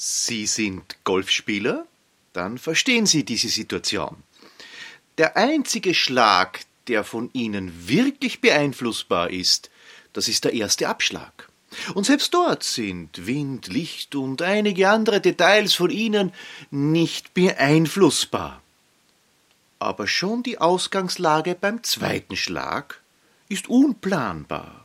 Sie sind Golfspieler? Dann verstehen Sie diese Situation. Der einzige Schlag, der von Ihnen wirklich beeinflussbar ist, das ist der erste Abschlag. Und selbst dort sind Wind, Licht und einige andere Details von Ihnen nicht beeinflussbar. Aber schon die Ausgangslage beim zweiten Schlag ist unplanbar.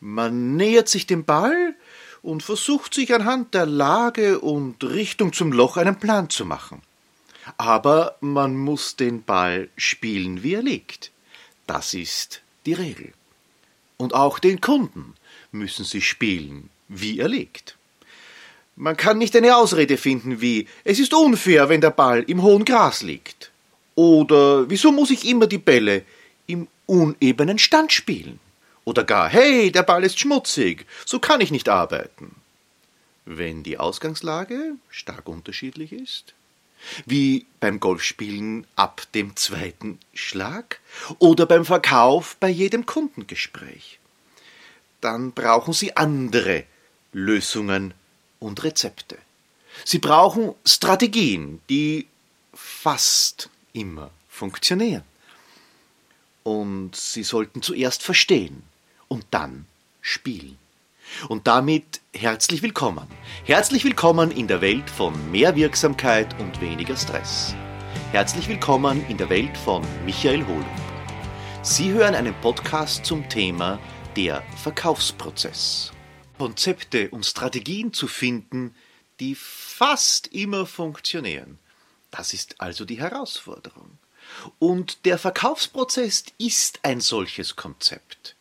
Man nähert sich dem Ball und versucht sich anhand der Lage und Richtung zum Loch einen Plan zu machen. Aber man muss den Ball spielen, wie er liegt. Das ist die Regel. Und auch den Kunden müssen sie spielen, wie er liegt. Man kann nicht eine Ausrede finden wie es ist unfair, wenn der Ball im hohen Gras liegt. Oder wieso muss ich immer die Bälle im unebenen Stand spielen? Oder gar hey, der Ball ist schmutzig, so kann ich nicht arbeiten. Wenn die Ausgangslage stark unterschiedlich ist, wie beim Golfspielen ab dem zweiten Schlag oder beim Verkauf bei jedem Kundengespräch. Dann brauchen Sie andere Lösungen und Rezepte. Sie brauchen Strategien, die fast immer funktionieren. Und Sie sollten zuerst verstehen und dann spielen. Und damit herzlich willkommen. Herzlich willkommen in der Welt von mehr Wirksamkeit und weniger Stress. Herzlich willkommen in der Welt von Michael Holub. Sie hören einen Podcast zum Thema der Verkaufsprozess. Konzepte und Strategien zu finden, die fast immer funktionieren. Das ist also die Herausforderung. Und der Verkaufsprozess ist ein solches Konzept,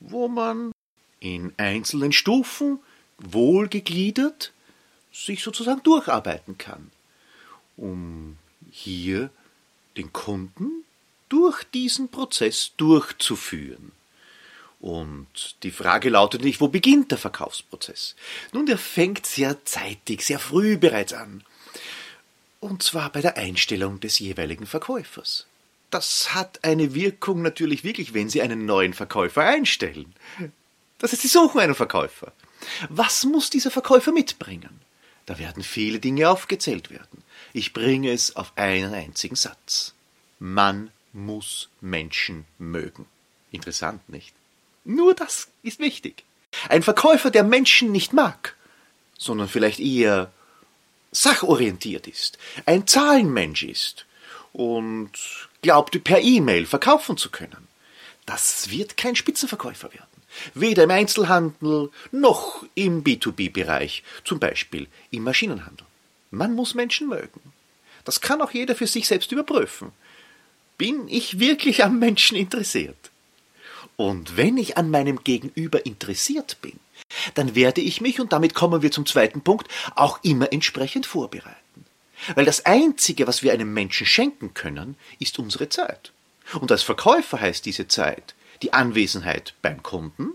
wo man in einzelnen Stufen wohlgegliedert sich sozusagen durcharbeiten kann, um hier den Kunden durch diesen Prozess durchzuführen. Und die Frage lautet nicht, wo beginnt der Verkaufsprozess? Nun, der fängt sehr zeitig, sehr früh bereits an. Und zwar bei der Einstellung des jeweiligen Verkäufers. Das hat eine Wirkung natürlich wirklich, wenn Sie einen neuen Verkäufer einstellen. Das heißt, Sie suchen einen Verkäufer. Was muss dieser Verkäufer mitbringen? Da werden viele Dinge aufgezählt werden. Ich bringe es auf einen einzigen Satz. Man muss Menschen mögen. Interessant, nicht? Nur das ist wichtig. Ein Verkäufer, der Menschen nicht mag, sondern vielleicht eher sachorientiert ist, ein Zahlenmensch ist und glaubt, per E-Mail verkaufen zu können, das wird kein Spitzenverkäufer werden. Weder im Einzelhandel noch im B2B-Bereich, zum Beispiel im Maschinenhandel. Man muss Menschen mögen. Das kann auch jeder für sich selbst überprüfen. Bin ich wirklich am Menschen interessiert? Und wenn ich an meinem Gegenüber interessiert bin, dann werde ich mich, und damit kommen wir zum zweiten Punkt, auch immer entsprechend vorbereiten. Weil das Einzige, was wir einem Menschen schenken können, ist unsere Zeit. Und als Verkäufer heißt diese Zeit die Anwesenheit beim Kunden,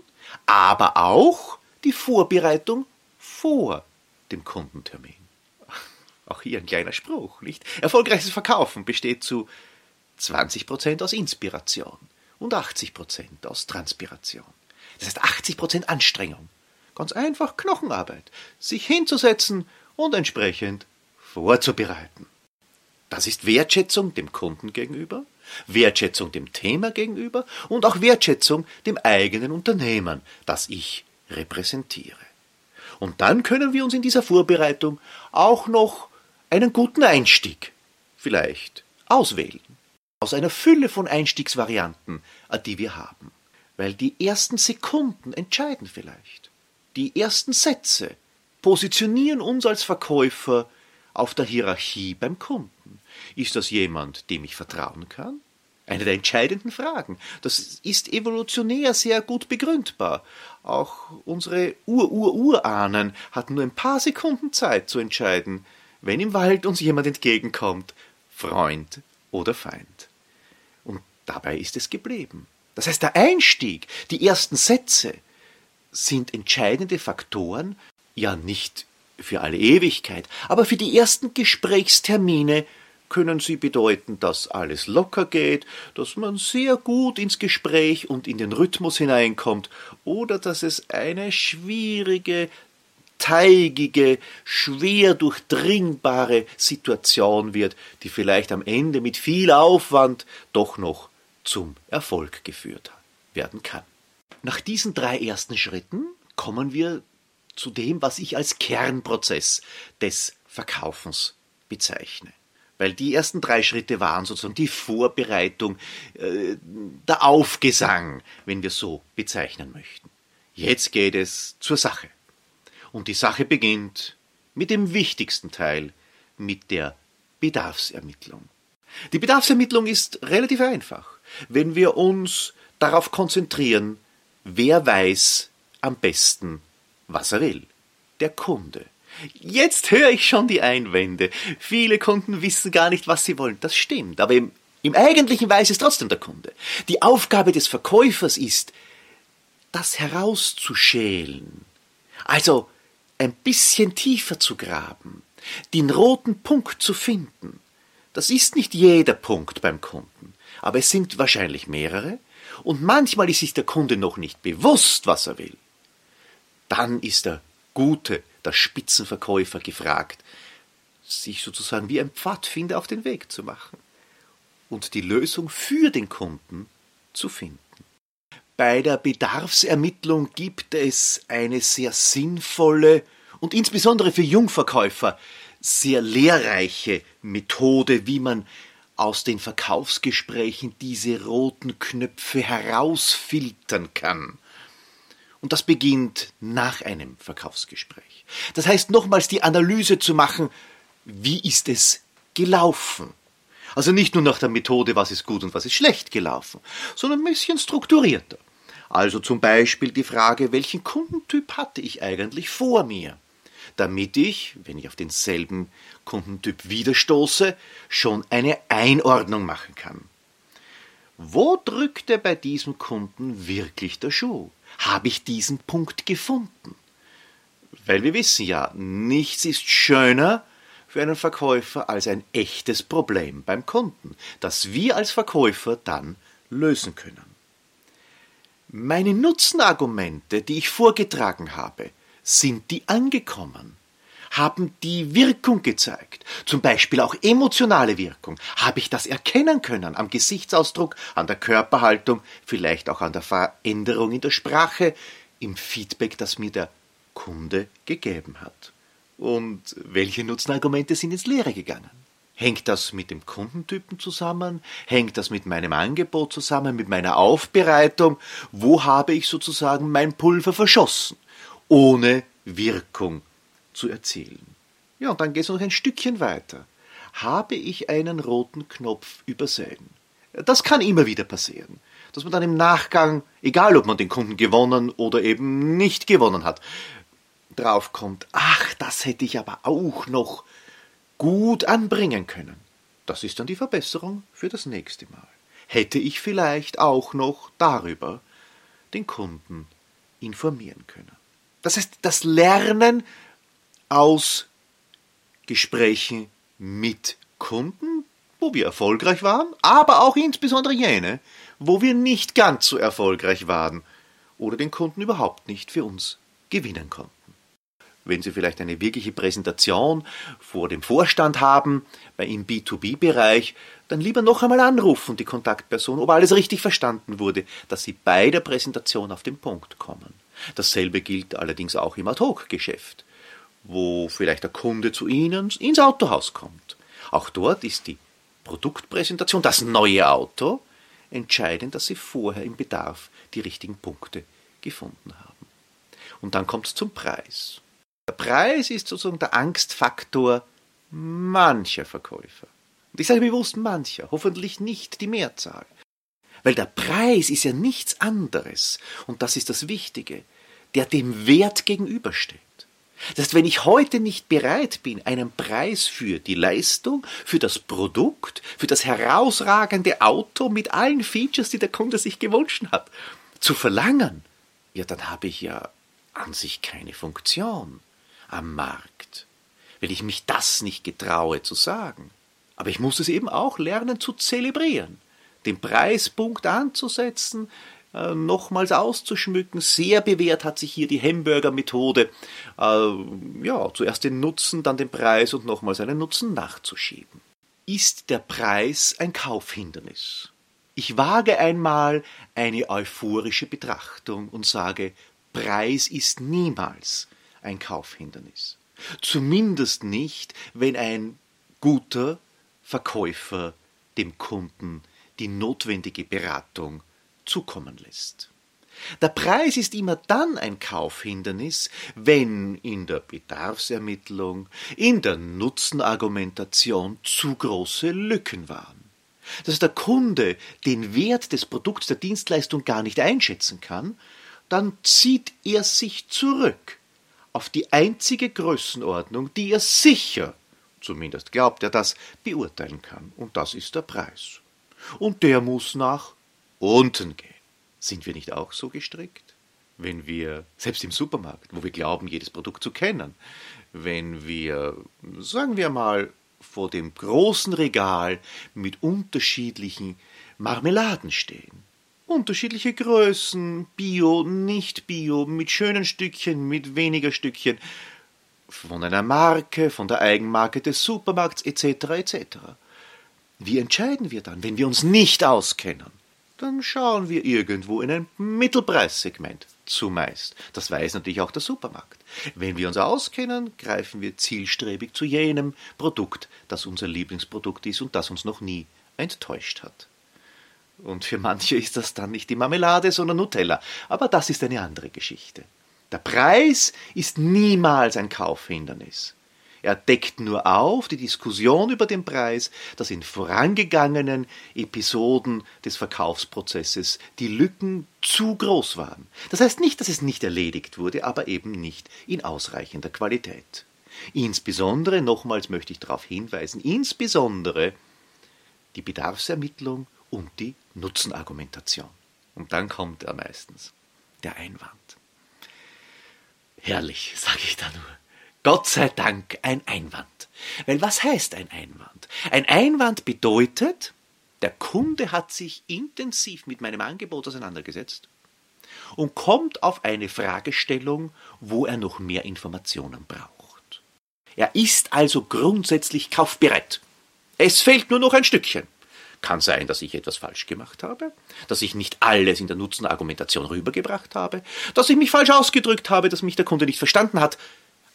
aber auch die Vorbereitung vor dem Kundentermin. Auch hier ein kleiner Spruch, nicht? Erfolgreiches Verkaufen besteht zu 20% aus Inspiration und 80% aus Transpiration. Das heißt 80% Anstrengung. Ganz einfach Knochenarbeit. Sich hinzusetzen und entsprechend vorzubereiten. Das ist Wertschätzung dem Kunden gegenüber, Wertschätzung dem Thema gegenüber und auch Wertschätzung dem eigenen Unternehmen, das ich repräsentiere. Und dann können wir uns in dieser Vorbereitung auch noch einen guten Einstieg vielleicht auswählen aus einer Fülle von Einstiegsvarianten, die wir haben. Weil die ersten Sekunden entscheiden vielleicht. Die ersten Sätze positionieren uns als Verkäufer auf der Hierarchie beim Kunden. Ist das jemand, dem ich vertrauen kann? Eine der entscheidenden Fragen. Das ist evolutionär sehr gut begründbar. Auch unsere Ur-Ur-Urahnen hatten nur ein paar Sekunden Zeit zu entscheiden, wenn im Wald uns jemand entgegenkommt, Freund oder Feind. Dabei ist es geblieben. Das heißt, der Einstieg, die ersten Sätze sind entscheidende Faktoren, ja nicht für alle Ewigkeit, aber für die ersten Gesprächstermine können sie bedeuten, dass alles locker geht, dass man sehr gut ins Gespräch und in den Rhythmus hineinkommt, oder dass es eine schwierige abteigige, schwer durchdringbare Situation wird, die vielleicht am Ende mit viel Aufwand doch noch zum Erfolg geführt werden kann. Nach diesen drei ersten Schritten kommen wir zu dem, was ich als Kernprozess des Verkaufens bezeichne. Weil die ersten drei Schritte waren sozusagen die Vorbereitung, äh, der Aufgesang, wenn wir so bezeichnen möchten. Jetzt geht es zur Sache. Und die Sache beginnt mit dem wichtigsten Teil, mit der Bedarfsermittlung. Die Bedarfsermittlung ist relativ einfach, wenn wir uns darauf konzentrieren, wer weiß am besten, was er will. Der Kunde. Jetzt höre ich schon die Einwände. Viele Kunden wissen gar nicht, was sie wollen. Das stimmt, aber im, im eigentlichen weiß es trotzdem der Kunde. Die Aufgabe des Verkäufers ist, das herauszuschälen. Also ein bisschen tiefer zu graben, den roten Punkt zu finden. Das ist nicht jeder Punkt beim Kunden, aber es sind wahrscheinlich mehrere, und manchmal ist sich der Kunde noch nicht bewusst, was er will. Dann ist der gute, der Spitzenverkäufer gefragt, sich sozusagen wie ein Pfadfinder auf den Weg zu machen und die Lösung für den Kunden zu finden. Bei der Bedarfsermittlung gibt es eine sehr sinnvolle und insbesondere für Jungverkäufer sehr lehrreiche Methode, wie man aus den Verkaufsgesprächen diese roten Knöpfe herausfiltern kann. Und das beginnt nach einem Verkaufsgespräch. Das heißt nochmals die Analyse zu machen, wie ist es gelaufen? Also nicht nur nach der Methode, was ist gut und was ist schlecht gelaufen, sondern ein bisschen strukturierter. Also zum Beispiel die Frage, welchen Kundentyp hatte ich eigentlich vor mir? Damit ich, wenn ich auf denselben Kundentyp widerstoße, schon eine Einordnung machen kann. Wo drückte bei diesem Kunden wirklich der Schuh? Habe ich diesen Punkt gefunden? Weil wir wissen ja, nichts ist schöner für einen Verkäufer als ein echtes Problem beim Kunden, das wir als Verkäufer dann lösen können. Meine Nutzenargumente, die ich vorgetragen habe, sind die angekommen? Haben die Wirkung gezeigt? Zum Beispiel auch emotionale Wirkung. Habe ich das erkennen können am Gesichtsausdruck, an der Körperhaltung, vielleicht auch an der Veränderung in der Sprache, im Feedback, das mir der Kunde gegeben hat? Und welche Nutzenargumente sind ins Leere gegangen? Hängt das mit dem Kundentypen zusammen? Hängt das mit meinem Angebot zusammen, mit meiner Aufbereitung? Wo habe ich sozusagen mein Pulver verschossen, ohne Wirkung zu erzielen? Ja, und dann geht es noch ein Stückchen weiter. Habe ich einen roten Knopf übersehen? Das kann immer wieder passieren, dass man dann im Nachgang, egal ob man den Kunden gewonnen oder eben nicht gewonnen hat, draufkommt, ach, das hätte ich aber auch noch gut anbringen können. Das ist dann die Verbesserung für das nächste Mal. Hätte ich vielleicht auch noch darüber den Kunden informieren können. Das heißt, das Lernen aus Gesprächen mit Kunden, wo wir erfolgreich waren, aber auch insbesondere jene, wo wir nicht ganz so erfolgreich waren oder den Kunden überhaupt nicht für uns gewinnen konnten wenn Sie vielleicht eine wirkliche Präsentation vor dem Vorstand haben, bei im B2B-Bereich, dann lieber noch einmal anrufen, die Kontaktperson, ob alles richtig verstanden wurde, dass Sie bei der Präsentation auf den Punkt kommen. Dasselbe gilt allerdings auch im Ad-Hoc-Geschäft, wo vielleicht der Kunde zu Ihnen ins Autohaus kommt. Auch dort ist die Produktpräsentation, das neue Auto, entscheidend, dass Sie vorher im Bedarf die richtigen Punkte gefunden haben. Und dann kommt es zum Preis. Der Preis ist sozusagen der Angstfaktor mancher Verkäufer. Und ich sage bewusst mancher, hoffentlich nicht die Mehrzahl. Weil der Preis ist ja nichts anderes, und das ist das Wichtige, der dem Wert gegenübersteht. Das heißt, wenn ich heute nicht bereit bin, einen Preis für die Leistung, für das Produkt, für das herausragende Auto mit allen Features, die der Kunde sich gewünscht hat, zu verlangen, ja, dann habe ich ja an sich keine Funktion am Markt, weil ich mich das nicht getraue zu sagen. Aber ich muss es eben auch lernen zu zelebrieren, den Preispunkt anzusetzen, äh, nochmals auszuschmücken. Sehr bewährt hat sich hier die Hamburger-Methode. Äh, ja, zuerst den Nutzen, dann den Preis und nochmals einen Nutzen nachzuschieben. Ist der Preis ein Kaufhindernis? Ich wage einmal eine euphorische Betrachtung und sage, Preis ist niemals ein Kaufhindernis. Zumindest nicht, wenn ein guter Verkäufer dem Kunden die notwendige Beratung zukommen lässt. Der Preis ist immer dann ein Kaufhindernis, wenn in der Bedarfsermittlung, in der Nutzenargumentation zu große Lücken waren. Dass der Kunde den Wert des Produkts der Dienstleistung gar nicht einschätzen kann, dann zieht er sich zurück auf die einzige Größenordnung, die er sicher, zumindest glaubt er das, beurteilen kann, und das ist der Preis. Und der muss nach unten gehen. Sind wir nicht auch so gestrickt? Wenn wir, selbst im Supermarkt, wo wir glauben, jedes Produkt zu kennen, wenn wir, sagen wir mal, vor dem großen Regal mit unterschiedlichen Marmeladen stehen, unterschiedliche Größen, Bio, nicht Bio, mit schönen Stückchen, mit weniger Stückchen, von einer Marke, von der Eigenmarke des Supermarkts etc. etc. Wie entscheiden wir dann, wenn wir uns nicht auskennen? Dann schauen wir irgendwo in ein Mittelpreissegment zumeist. Das weiß natürlich auch der Supermarkt. Wenn wir uns auskennen, greifen wir zielstrebig zu jenem Produkt, das unser Lieblingsprodukt ist und das uns noch nie enttäuscht hat. Und für manche ist das dann nicht die Marmelade, sondern Nutella. Aber das ist eine andere Geschichte. Der Preis ist niemals ein Kaufhindernis. Er deckt nur auf die Diskussion über den Preis, dass in vorangegangenen Episoden des Verkaufsprozesses die Lücken zu groß waren. Das heißt nicht, dass es nicht erledigt wurde, aber eben nicht in ausreichender Qualität. Insbesondere, nochmals möchte ich darauf hinweisen, insbesondere die Bedarfsermittlung und die Nutzenargumentation. Und dann kommt er meistens, der Einwand. Herrlich, sage ich da nur. Gott sei Dank ein Einwand. Weil was heißt ein Einwand? Ein Einwand bedeutet, der Kunde hat sich intensiv mit meinem Angebot auseinandergesetzt und kommt auf eine Fragestellung, wo er noch mehr Informationen braucht. Er ist also grundsätzlich kaufbereit. Es fehlt nur noch ein Stückchen. Kann sein, dass ich etwas falsch gemacht habe, dass ich nicht alles in der Nutzenargumentation rübergebracht habe, dass ich mich falsch ausgedrückt habe, dass mich der Kunde nicht verstanden hat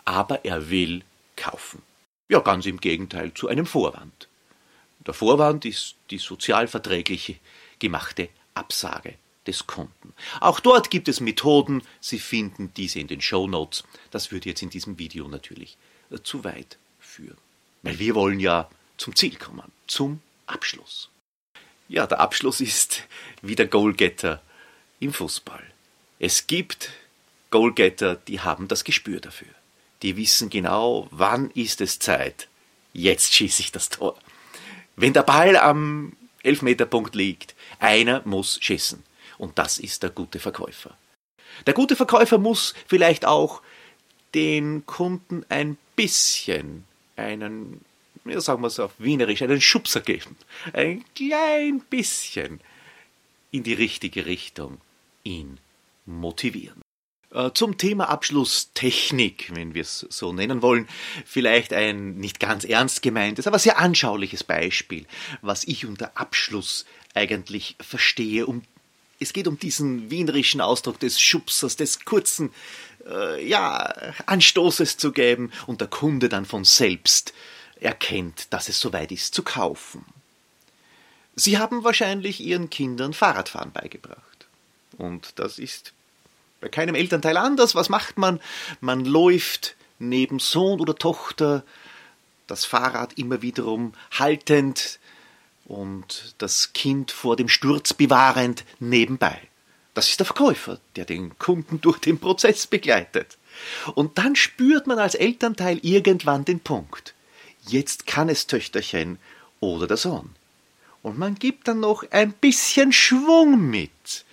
aber er will kaufen. Ja, ganz im Gegenteil zu einem Vorwand. Der Vorwand ist die sozialverträgliche gemachte Absage des Kunden. Auch dort gibt es Methoden, Sie finden diese in den Show Notes. Das würde jetzt in diesem Video natürlich äh, zu weit führen. Weil wir wollen ja zum Ziel kommen, zum Abschluss. Ja, der Abschluss ist wie der Goalgetter im Fußball. Es gibt Goalgetter, die haben das Gespür dafür die wissen genau, wann ist es Zeit. Jetzt schieße ich das Tor. Wenn der Ball am Elfmeterpunkt liegt, einer muss schießen. Und das ist der gute Verkäufer. Der gute Verkäufer muss vielleicht auch den Kunden ein bisschen einen, ja, sagen wir es auf Wienerisch, einen Schubser geben. Ein klein bisschen in die richtige Richtung ihn motivieren. Äh, zum Thema Abschlusstechnik, wenn wir es so nennen wollen, vielleicht ein nicht ganz ernst gemeintes, aber sehr anschauliches Beispiel, was ich unter Abschluss eigentlich verstehe. Um, es geht um diesen wienerischen Ausdruck des Schubsers, des kurzen äh, ja, Anstoßes zu geben und der Kunde dann von selbst erkennt, dass es soweit ist zu kaufen. Sie haben wahrscheinlich Ihren Kindern Fahrradfahren beigebracht. Und das ist bei keinem Elternteil anders. Was macht man? Man läuft neben Sohn oder Tochter das Fahrrad immer wiederum haltend und das Kind vor dem Sturz bewahrend nebenbei. Das ist der Verkäufer, der den Kunden durch den Prozess begleitet. Und dann spürt man als Elternteil irgendwann den Punkt. Jetzt kann es Töchterchen oder der Sohn. Und man gibt dann noch ein bisschen Schwung mit.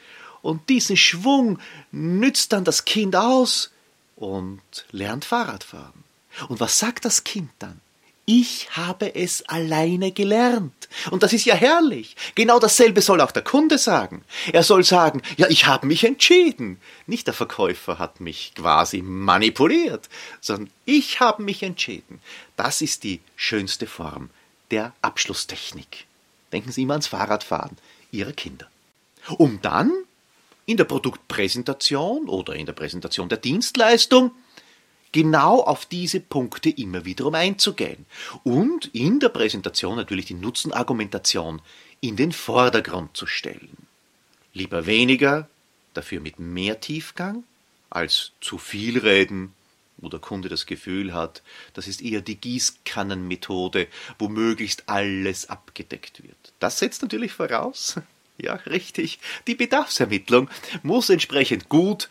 Und diesen Schwung nützt dann das Kind aus und lernt Fahrrad fahren. Und was sagt das Kind dann? Ich habe es alleine gelernt. Und das ist ja herrlich. Genau dasselbe soll auch der Kunde sagen. Er soll sagen, ja, ich habe mich entschieden. Nicht der Verkäufer hat mich quasi manipuliert, sondern ich habe mich entschieden. Das ist die schönste Form der Abschlusstechnik. Denken Sie immer ans Fahrradfahren Ihrer Kinder. Um dann in der Produktpräsentation oder in der Präsentation der Dienstleistung genau auf diese Punkte immer wiederum einzugehen und in der Präsentation natürlich die Nutzenargumentation in den Vordergrund zu stellen. Lieber weniger, dafür mit mehr Tiefgang, als zu viel reden, wo der Kunde das Gefühl hat, das ist eher die Gießkannenmethode, wo möglichst alles abgedeckt wird. Das setzt natürlich voraus, ja, richtig, die Bedarfsermittlung muss entsprechend gut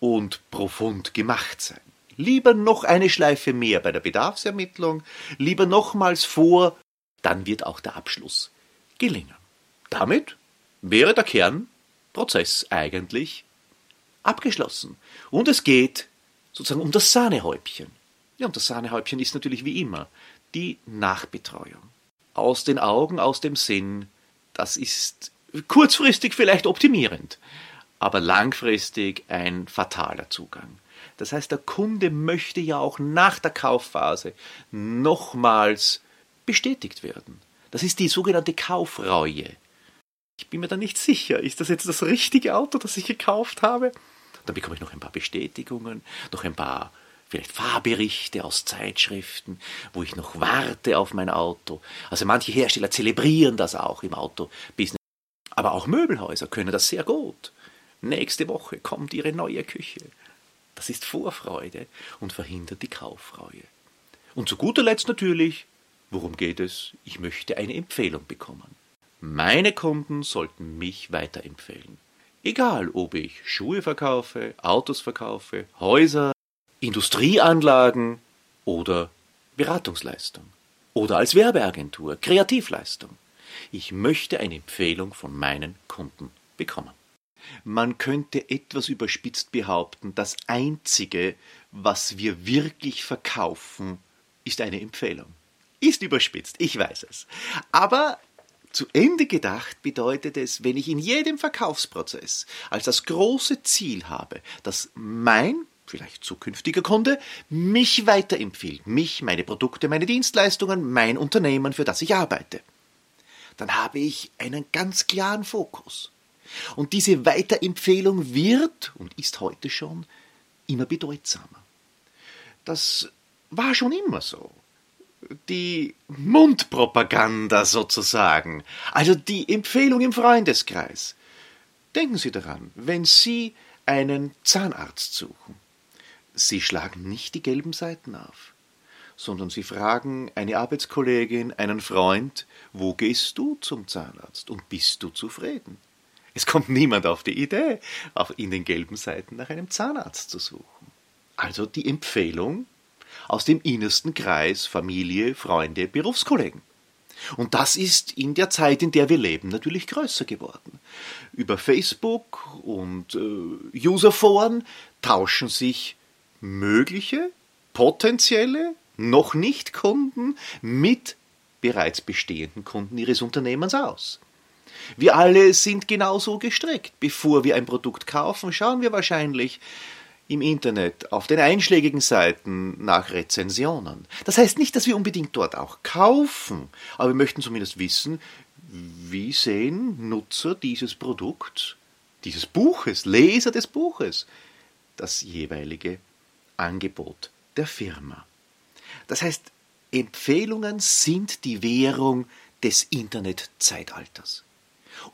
und profund gemacht sein. Lieber noch eine Schleife mehr bei der Bedarfsermittlung, lieber nochmals vor, dann wird auch der Abschluss gelingen. Damit wäre der Kernprozess eigentlich abgeschlossen. Und es geht sozusagen um das Sahnehäubchen. Ja, und das Sahnehäubchen ist natürlich wie immer die Nachbetreuung. Aus den Augen, aus dem Sinn, das ist kurzfristig vielleicht optimierend, aber langfristig ein fataler Zugang. Das heißt, der Kunde möchte ja auch nach der Kaufphase nochmals bestätigt werden. Das ist die sogenannte Kaufreue. Ich bin mir da nicht sicher, ist das jetzt das richtige Auto, das ich gekauft habe? Dann bekomme ich noch ein paar Bestätigungen, noch ein paar vielleicht Fahrberichte aus Zeitschriften, wo ich noch warte auf mein Auto. Also manche Hersteller zelebrieren das auch im Autobusiness. Aber auch Möbelhäuser können das sehr gut. Nächste Woche kommt ihre neue Küche. Das ist Vorfreude und verhindert die Kaufreue. Und zu guter Letzt natürlich, worum geht es? Ich möchte eine Empfehlung bekommen. Meine Kunden sollten mich weiterempfehlen. Egal, ob ich Schuhe verkaufe, Autos verkaufe, Häuser, Industrieanlagen oder Beratungsleistung. Oder als Werbeagentur, Kreativleistung. Ich möchte eine Empfehlung von meinen Kunden bekommen. Man könnte etwas überspitzt behaupten, das Einzige, was wir wirklich verkaufen, ist eine Empfehlung. Ist überspitzt, ich weiß es. Aber zu Ende gedacht bedeutet es, wenn ich in jedem Verkaufsprozess als das große Ziel habe, dass mein vielleicht zukünftiger Kunde mich weiterempfiehlt, mich, meine Produkte, meine Dienstleistungen, mein Unternehmen, für das ich arbeite, dann habe ich einen ganz klaren Fokus. Und diese Weiterempfehlung wird und ist heute schon immer bedeutsamer. Das war schon immer so. Die Mundpropaganda sozusagen, also die Empfehlung im Freundeskreis. Denken Sie daran, wenn Sie einen Zahnarzt suchen, Sie schlagen nicht die gelben Seiten auf, sondern Sie fragen eine Arbeitskollegin, einen Freund, wo gehst du zum Zahnarzt und bist du zufrieden? Es kommt niemand auf die Idee, auch in den gelben Seiten nach einem Zahnarzt zu suchen. Also die Empfehlung aus dem innersten Kreis Familie, Freunde, Berufskollegen. Und das ist in der Zeit, in der wir leben, natürlich größer geworden. Über Facebook und äh, Userforen tauschen sich mögliche, potenzielle, noch nicht Kunden mit bereits bestehenden Kunden ihres Unternehmens aus. Wir alle sind genauso gestrickt. Bevor wir ein Produkt kaufen, schauen wir wahrscheinlich im Internet auf den einschlägigen Seiten nach Rezensionen. Das heißt nicht, dass wir unbedingt dort auch kaufen, aber wir möchten zumindest wissen, wie sehen Nutzer dieses Produkts, dieses Buches, Leser des Buches, das jeweilige Angebot der Firma. Das heißt, Empfehlungen sind die Währung des Internetzeitalters.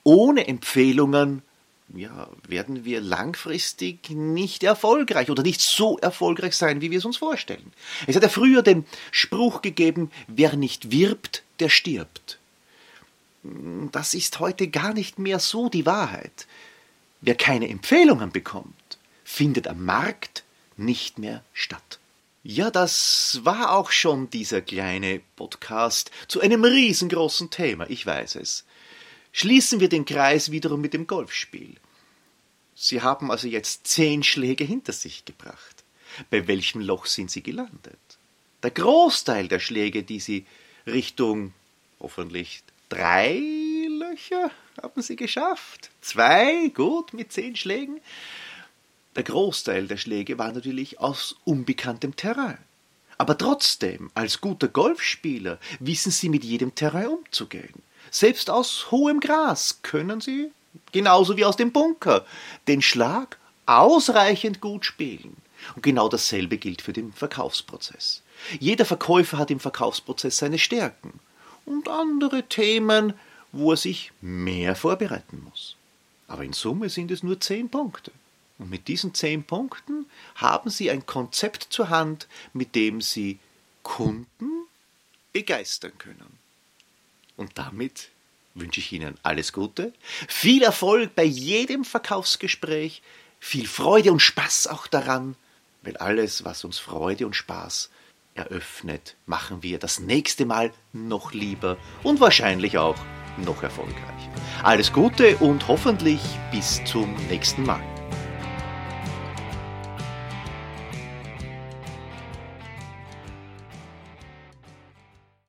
Ohne Empfehlungen ja, werden wir langfristig nicht erfolgreich oder nicht so erfolgreich sein, wie wir es uns vorstellen. Es hat ja früher den Spruch gegeben, wer nicht wirbt, der stirbt. Das ist heute gar nicht mehr so die Wahrheit. Wer keine Empfehlungen bekommt, findet am Markt nicht mehr statt. Ja, das war auch schon dieser kleine Podcast zu einem riesengroßen Thema, ich weiß es. Schließen wir den Kreis wiederum mit dem Golfspiel. Sie haben also jetzt zehn Schläge hinter sich gebracht. Bei welchem Loch sind Sie gelandet? Der Großteil der Schläge, die Sie Richtung hoffentlich drei Löcher haben Sie geschafft. Zwei, gut, mit zehn Schlägen. Der Großteil der Schläge war natürlich aus unbekanntem Terrain. Aber trotzdem, als guter Golfspieler wissen Sie mit jedem Terrain umzugehen. Selbst aus hohem Gras können Sie, genauso wie aus dem Bunker, den Schlag ausreichend gut spielen. Und genau dasselbe gilt für den Verkaufsprozess. Jeder Verkäufer hat im Verkaufsprozess seine Stärken und andere Themen, wo er sich mehr vorbereiten muss. Aber in Summe sind es nur zehn Punkte. Und mit diesen zehn Punkten haben Sie ein Konzept zur Hand, mit dem Sie Kunden begeistern können. Und damit wünsche ich Ihnen alles Gute, viel Erfolg bei jedem Verkaufsgespräch, viel Freude und Spaß auch daran, weil alles, was uns Freude und Spaß eröffnet, machen wir das nächste Mal noch lieber und wahrscheinlich auch noch erfolgreicher. Alles Gute und hoffentlich bis zum nächsten Mal.